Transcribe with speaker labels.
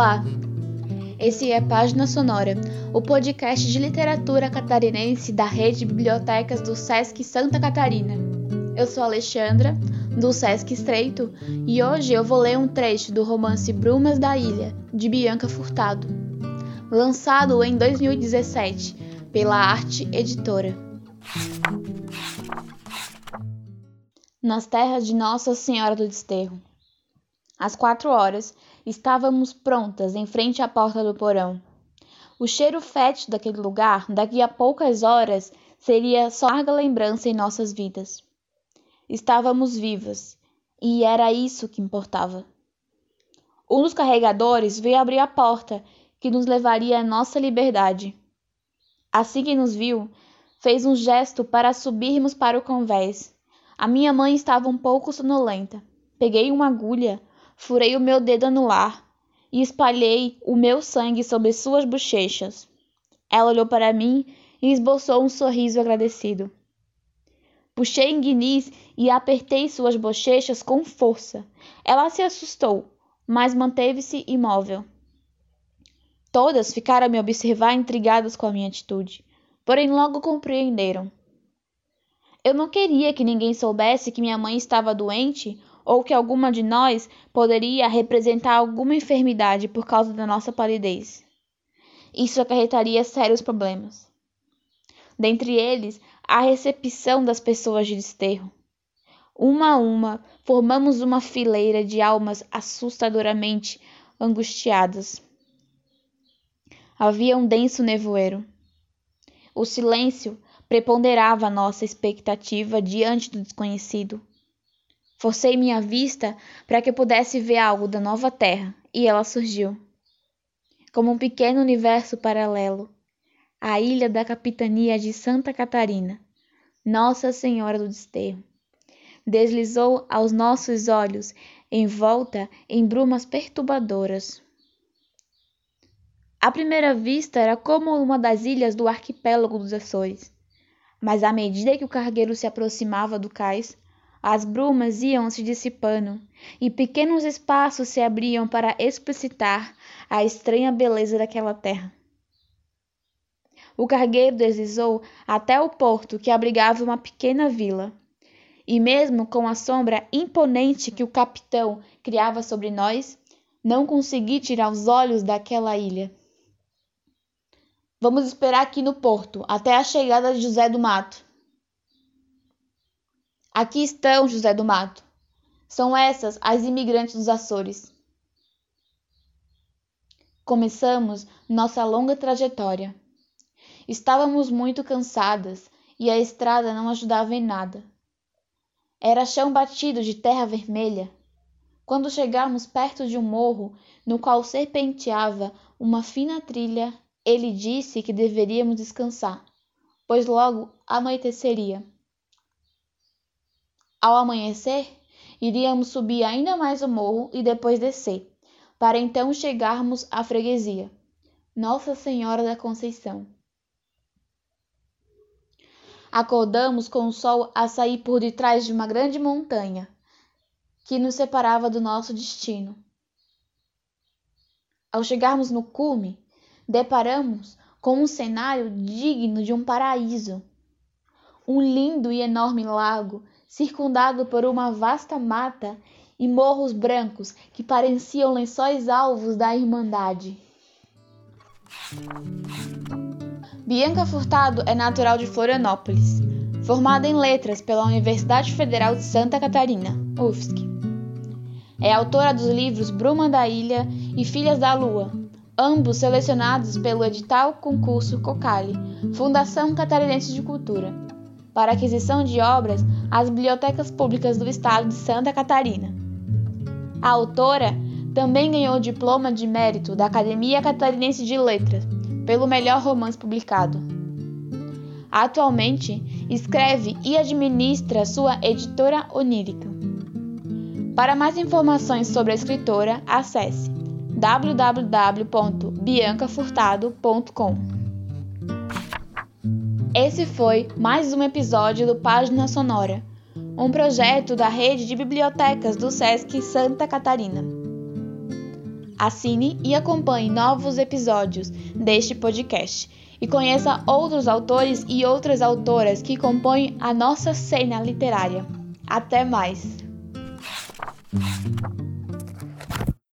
Speaker 1: Olá! Esse é Página Sonora, o podcast de literatura catarinense da rede de bibliotecas do SESC Santa Catarina. Eu sou Alexandra, do SESC Estreito, e hoje eu vou ler um trecho do romance Brumas da Ilha, de Bianca Furtado, lançado em 2017 pela Arte Editora. Nas terras de Nossa Senhora do Desterro. Às quatro horas, estávamos prontas em frente à porta do porão. O cheiro fétido daquele lugar, daqui a poucas horas, seria só larga lembrança em nossas vidas. Estávamos vivas, e era isso que importava. Um dos carregadores veio abrir a porta que nos levaria à nossa liberdade. Assim que nos viu, fez um gesto para subirmos para o convés. A minha mãe estava um pouco sonolenta. Peguei uma agulha, furei o meu dedo anular e espalhei o meu sangue sobre suas bochechas. Ela olhou para mim e esboçou um sorriso agradecido. Puxei em Guinness e apertei suas bochechas com força. Ela se assustou, mas manteve-se imóvel. Todas ficaram a me observar intrigadas com a minha atitude, porém logo compreenderam. Eu não queria que ninguém soubesse que minha mãe estava doente ou que alguma de nós poderia representar alguma enfermidade por causa da nossa palidez. Isso acarretaria sérios problemas. Dentre eles, a recepção das pessoas de desterro. Uma a uma, formamos uma fileira de almas assustadoramente angustiadas. Havia um denso nevoeiro. O silêncio preponderava a nossa expectativa diante do desconhecido. Forcei minha vista para que pudesse ver algo da nova terra, e ela surgiu. Como um pequeno universo paralelo, a ilha da capitania de Santa Catarina, Nossa Senhora do Desterro, deslizou aos nossos olhos, envolta em brumas perturbadoras. À primeira vista era como uma das ilhas do arquipélago dos Açores, mas à medida que o cargueiro se aproximava do cais, as brumas iam se dissipando e pequenos espaços se abriam para explicitar a estranha beleza daquela terra. O cargueiro deslizou até o porto que abrigava uma pequena vila. E mesmo com a sombra imponente que o capitão criava sobre nós, não consegui tirar os olhos daquela ilha. Vamos esperar aqui no porto até a chegada de José do Mato, Aqui estão, José do Mato. São essas as imigrantes dos Açores. Começamos nossa longa trajetória. Estávamos muito cansadas e a estrada não ajudava em nada. Era chão batido de terra vermelha. Quando chegamos perto de um morro no qual serpenteava uma fina trilha, ele disse que deveríamos descansar, pois logo anoiteceria. Ao amanhecer, iríamos subir ainda mais o morro e depois descer, para então chegarmos à freguesia, Nossa Senhora da Conceição. Acordamos com o sol a sair por detrás de uma grande montanha que nos separava do nosso destino. Ao chegarmos no cume, deparamos com um cenário digno de um paraíso. Um lindo e enorme lago circundado por uma vasta mata e morros brancos que pareciam lençóis alvos da Irmandade. Bianca Furtado é natural de Florianópolis, formada em letras pela Universidade Federal de Santa Catarina, UFSC. É autora dos livros Bruma da Ilha e Filhas da Lua, ambos selecionados pelo edital concurso Cocali, Fundação Catarinense de Cultura, para aquisição de obras às bibliotecas públicas do estado de Santa Catarina. A autora também ganhou o diploma de mérito da Academia Catarinense de Letras pelo melhor romance publicado. Atualmente, escreve e administra sua editora onírica. Para mais informações sobre a escritora, acesse www.biancafurtado.com. Esse foi mais um episódio do Página Sonora, um projeto da rede de bibliotecas do SESC Santa Catarina. Assine e acompanhe novos episódios deste podcast e conheça outros autores e outras autoras que compõem a nossa cena literária. Até mais!